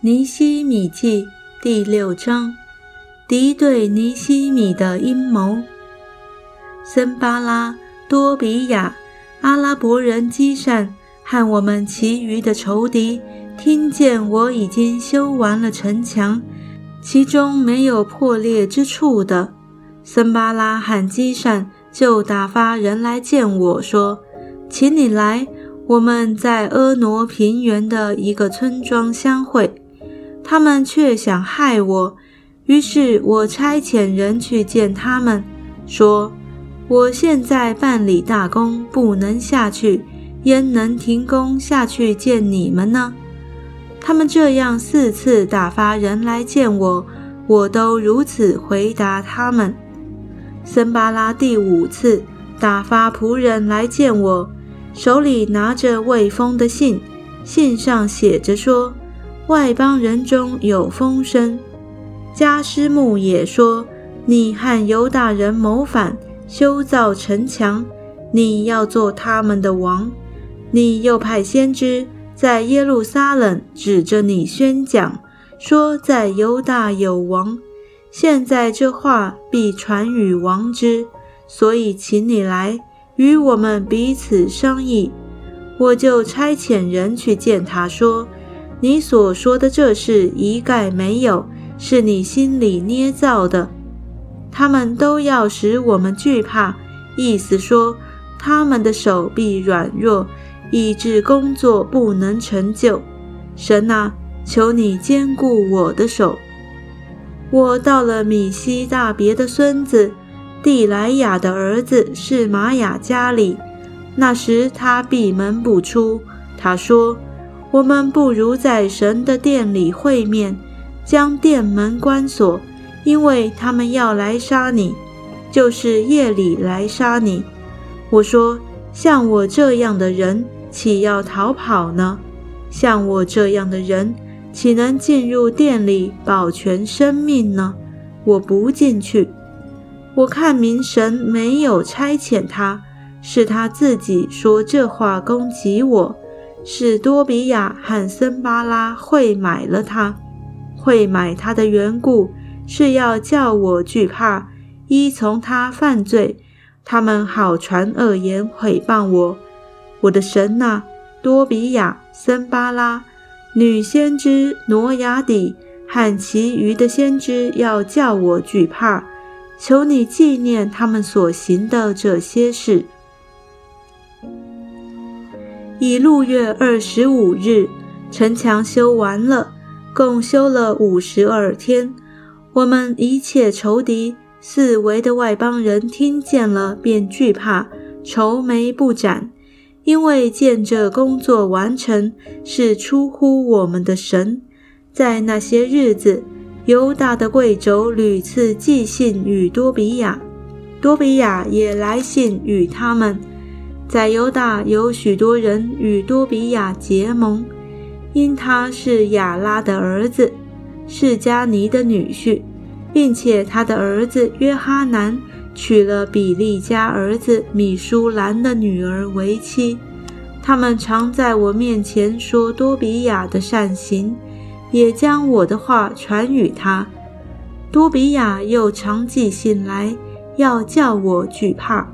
尼西米记第六章：敌对尼西米的阴谋。森巴拉、多比亚、阿拉伯人基善和我们其余的仇敌，听见我已经修完了城墙，其中没有破裂之处的，森巴拉和基善就打发人来见我说：“请你来，我们在阿挪平原的一个村庄相会。”他们却想害我，于是我差遣人去见他们，说：“我现在办理大功，不能下去，焉能停工下去见你们呢？”他们这样四次打发人来见我，我都如此回答他们。森巴拉第五次打发仆人来见我，手里拿着未封的信，信上写着说。外邦人中有风声，加斯木也说：“你和犹大人谋反，修造城墙，你要做他们的王。你又派先知在耶路撒冷指着你宣讲，说在犹大有王。现在这话必传与王之，所以请你来与我们彼此商议。我就差遣人去见他说。”你所说的这事一概没有，是你心里捏造的。他们都要使我们惧怕，意思说他们的手臂软弱，以致工作不能成就。神啊，求你坚固我的手。我到了米西大别的孙子蒂莱雅的儿子是玛雅家里，那时他闭门不出。他说。我们不如在神的殿里会面，将殿门关锁，因为他们要来杀你，就是夜里来杀你。我说：像我这样的人，岂要逃跑呢？像我这样的人，岂能进入殿里保全生命呢？我不进去。我看明神没有差遣他，是他自己说这话攻击我。是多比亚和森巴拉会买了他，会买他的缘故是要叫我惧怕，依从他犯罪，他们好传恶言毁谤我。我的神呐，多比亚、森巴拉、女先知挪亚底和其余的先知要叫我惧怕，求你纪念他们所行的这些事。以六月二十五日，城墙修完了，共修了五十二天。我们一切仇敌、四围的外邦人听见了，便惧怕，愁眉不展，因为见这工作完成是出乎我们的神。在那些日子，犹大的贵胄屡次寄信与多比亚，多比亚也来信与他们。在犹大有许多人与多比亚结盟，因他是亚拉的儿子，是加尼的女婿，并且他的儿子约哈南娶了比利家儿子米舒兰的女儿为妻。他们常在我面前说多比亚的善行，也将我的话传与他。多比亚又常寄信来，要叫我惧怕。